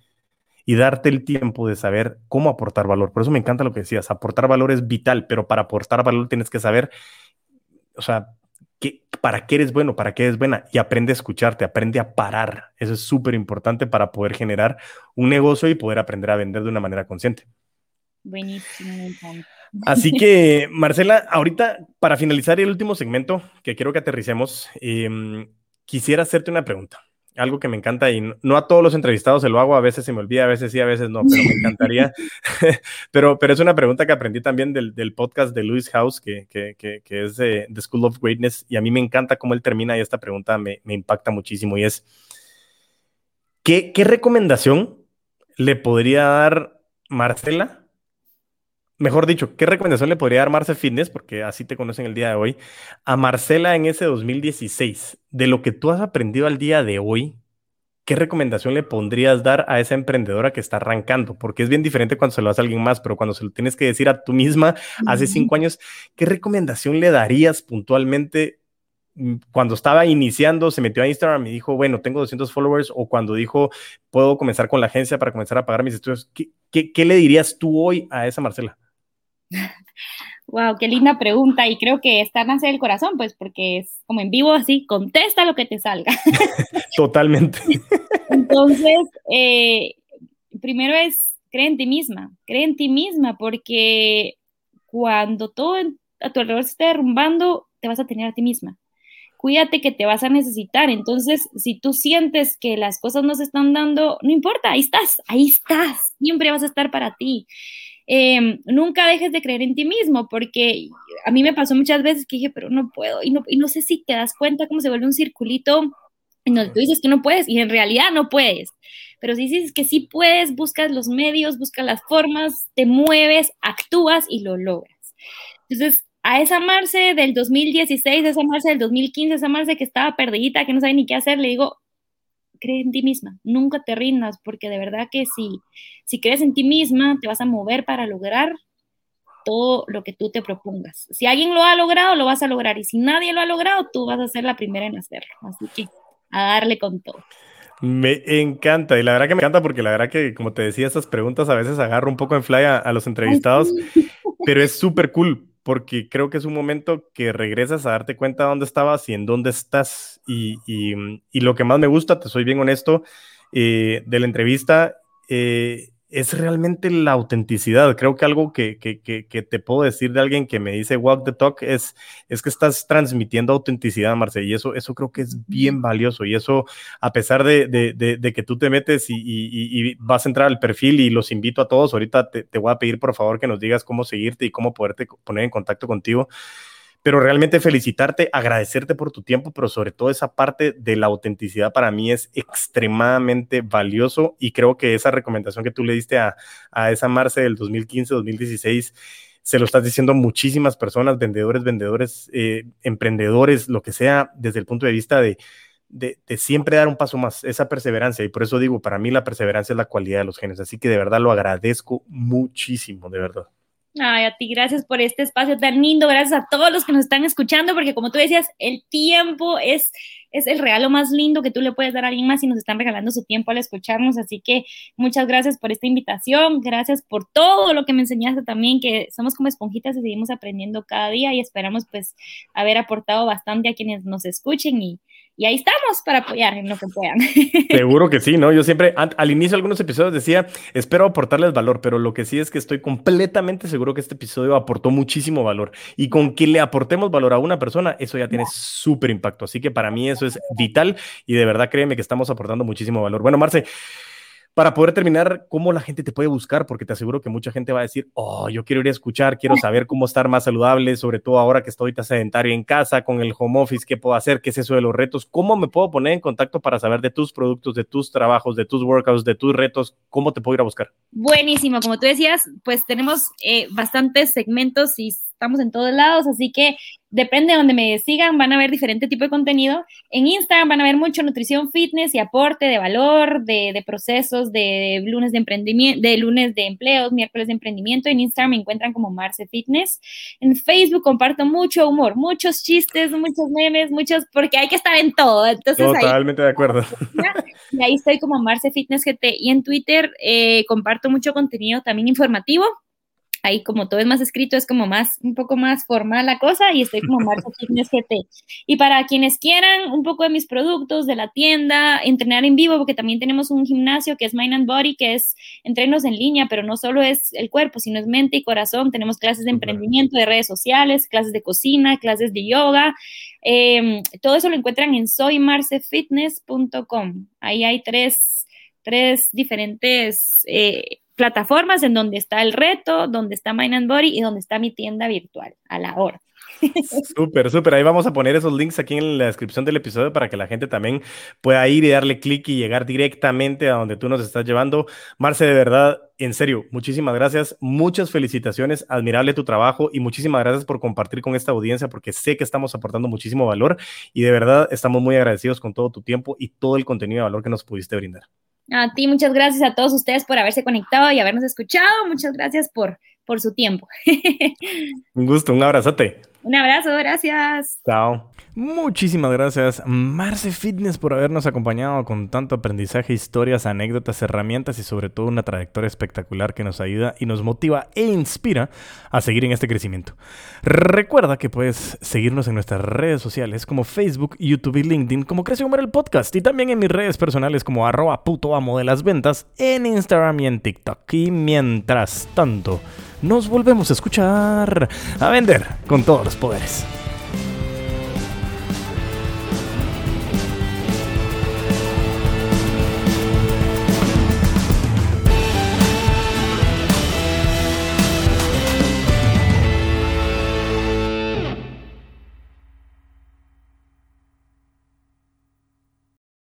y darte el tiempo de saber cómo aportar valor. Por eso me encanta lo que decías, aportar valor es vital, pero para aportar valor tienes que saber, o sea, para qué eres bueno, para qué eres buena y aprende a escucharte, aprende a parar. Eso es súper importante para poder generar un negocio y poder aprender a vender de una manera consciente. Buenísimo, Así que, Marcela, ahorita para finalizar el último segmento que quiero que aterricemos, em, quisiera hacerte una pregunta algo que me encanta y no, a todos los entrevistados se lo hago, a veces se me olvida, a veces sí, a veces no, pero me encantaría. pero, pero es una pregunta que aprendí también del, del podcast de Louis House, que, que, que, es de The School of Greatness, y a mí me encanta cómo él termina y esta pregunta me, me impacta muchísimo y es, ¿qué, ¿qué recomendación le podría dar Marcela mejor dicho, ¿qué recomendación le podría dar Marce Fitness, porque así te conocen el día de hoy, a Marcela en ese 2016? De lo que tú has aprendido al día de hoy, ¿qué recomendación le pondrías dar a esa emprendedora que está arrancando? Porque es bien diferente cuando se lo hace a alguien más, pero cuando se lo tienes que decir a tú misma hace cinco años, ¿qué recomendación le darías puntualmente? Mm, cuando estaba iniciando, se metió a Instagram y dijo, bueno, tengo 200 followers, o cuando dijo, puedo comenzar con la agencia para comenzar a pagar mis estudios, ¿qué, qué le dirías tú hoy a esa Marcela? Wow, qué linda pregunta y creo que está nace del corazón, pues porque es como en vivo así, contesta lo que te salga. Totalmente. Entonces, eh, primero es, cree en ti misma, cree en ti misma, porque cuando todo a tu alrededor se esté derrumbando, te vas a tener a ti misma. Cuídate que te vas a necesitar. Entonces, si tú sientes que las cosas no se están dando, no importa, ahí estás, ahí estás, siempre vas a estar para ti. Em, nunca dejes de creer en ti mismo, porque a mí me pasó muchas veces que dije, pero no puedo, y no, y no sé si te das cuenta cómo se vuelve un circulito en donde tú dices que no puedes, y en realidad no puedes. Pero si dices que sí puedes, buscas los medios, buscas las formas, te mueves, actúas y lo logras. Entonces, a esa Marce del 2016, a esa Marce del 2015, a esa Marce que estaba perdidita, que no sabe ni qué hacer, le digo, cree en ti misma, nunca te rindas, porque de verdad que si, si crees en ti misma, te vas a mover para lograr todo lo que tú te propongas. Si alguien lo ha logrado, lo vas a lograr, y si nadie lo ha logrado, tú vas a ser la primera en hacerlo. Así que a darle con todo. Me encanta, y la verdad que me encanta porque la verdad que, como te decía, estas preguntas a veces agarro un poco en fly a, los entrevistados, pero es súper cool porque creo que es un momento que regresas a darte cuenta de dónde estabas y en dónde estás. Y, y, lo que más me gusta, te soy bien honesto, eh, de la entrevista, eh, es realmente la autenticidad. Creo que algo que, que, que, te puedo decir de alguien que me dice walk the talk es, es que estás transmitiendo autenticidad, Marce, y eso, eso creo que es bien valioso. Y eso, a pesar de, de, de, que tú te metes y, y, y, vas a entrar al perfil y los invito a todos, ahorita te, te voy a pedir por favor que nos digas cómo seguirte y cómo poderte poner en contacto contigo pero realmente felicitarte, agradecerte por tu tiempo, pero sobre todo esa parte de la autenticidad para mí es extremadamente valioso y creo que esa recomendación que tú le diste a, a esa Marce del 2015-2016 se lo estás diciendo muchísimas personas, vendedores, vendedores, eh, emprendedores, lo que sea, desde el punto de vista de, de, de, siempre dar un paso más, esa perseverancia. Y por eso digo, para mí la perseverancia es la cualidad de los genes. Así que de verdad lo agradezco muchísimo, de verdad. Ay, a ti, gracias por este espacio tan lindo, gracias a todos los que nos están escuchando, porque como tú decías, el tiempo es, es el regalo más lindo que tú le puedes dar a alguien más y nos están regalando su tiempo al escucharnos, así que muchas gracias por esta invitación, gracias por todo lo que me enseñaste también, que somos como esponjitas y seguimos aprendiendo cada día y esperamos pues haber aportado bastante a quienes nos escuchen y, y ahí estamos para apoyar en lo que puedan. Seguro que sí, ¿no? Yo siempre, al inicio de algunos episodios decía, espero aportarles valor, pero lo que sí es que estoy completamente seguro que este episodio aportó muchísimo valor. Y con que le aportemos valor a una persona, eso ya tiene súper impacto. Así que para mí eso es vital y de verdad créeme que estamos aportando muchísimo valor. Bueno, Marce, para poder terminar, ¿cómo la gente te puede buscar? Porque te aseguro que mucha gente va a decir, oh, yo quiero ir a escuchar, quiero saber cómo estar más saludable, sobre todo ahora que estoy sedentario en casa, con el home office, ¿qué puedo hacer? ¿Qué es eso de los retos? ¿Cómo me puedo poner en contacto para saber de tus productos, de tus trabajos, de tus workouts, de tus retos? ¿Cómo te puedo ir a buscar? Buenísimo, como tú decías, pues tenemos eh, bastantes segmentos y estamos en todos lados, así que depende de donde me sigan, van a ver diferente tipo de contenido. En Instagram van a ver mucho nutrición, fitness y aporte de valor, de, procesos, de lunes de emprendimiento, de lunes de empleos, miércoles de emprendimiento. En Instagram me encuentran como Marce Fitness. En Facebook comparto mucho humor, muchos chistes, muchos memes, muchos, porque hay que estar en todo. Entonces, Totalmente de acuerdo. Y ahí estoy como Marce Fitness GT. Y en Twitter eh, comparto mucho contenido también informativo ahí como todo es más escrito, es como más, un poco más formal la cosa y estoy como Marco Fitness GT. Y para quienes quieran un poco de mis productos, de la tienda, entrenar en vivo, porque también tenemos un gimnasio que es Mind and Body, que es entrenos en línea, pero no solo es el cuerpo, sino es mente y corazón. Tenemos clases de emprendimiento, de redes sociales, clases de cocina, clases de yoga. Em, todo eso lo encuentran en soymarcefitness.com. Ahí hay tres, tres diferentes... Eh, plataformas en donde está el reto, donde está Mind and Body y donde está mi tienda virtual a la hora. Súper, súper. Ahí vamos a poner esos links aquí en la descripción del episodio para que la gente también pueda ir y darle clic y llegar directamente a donde tú nos estás llevando. Marce, de verdad, en serio, muchísimas gracias. Muchas felicitaciones. Admirable tu trabajo y muchísimas gracias por compartir con esta audiencia porque sé que estamos aportando muchísimo valor y de verdad estamos muy agradecidos con todo tu tiempo y todo el contenido de valor que nos pudiste brindar. A ti, muchas gracias a todos ustedes por haberse conectado y habernos escuchado. Muchas gracias por, por su tiempo. un gusto, un abrazote. Un abrazo, gracias. Chao. Muchísimas gracias, Marce Fitness, por habernos acompañado con tanto aprendizaje, historias, anécdotas, herramientas y sobre todo una trayectoria espectacular que nos ayuda y nos motiva e inspira a seguir en este crecimiento. Recuerda que puedes seguirnos en nuestras redes sociales como Facebook, YouTube y LinkedIn como Crece Humor el Podcast y también en mis redes personales como arroba puto amo de las ventas en Instagram y en TikTok. Y mientras tanto, nos volvemos a escuchar a vender con todos los poderes.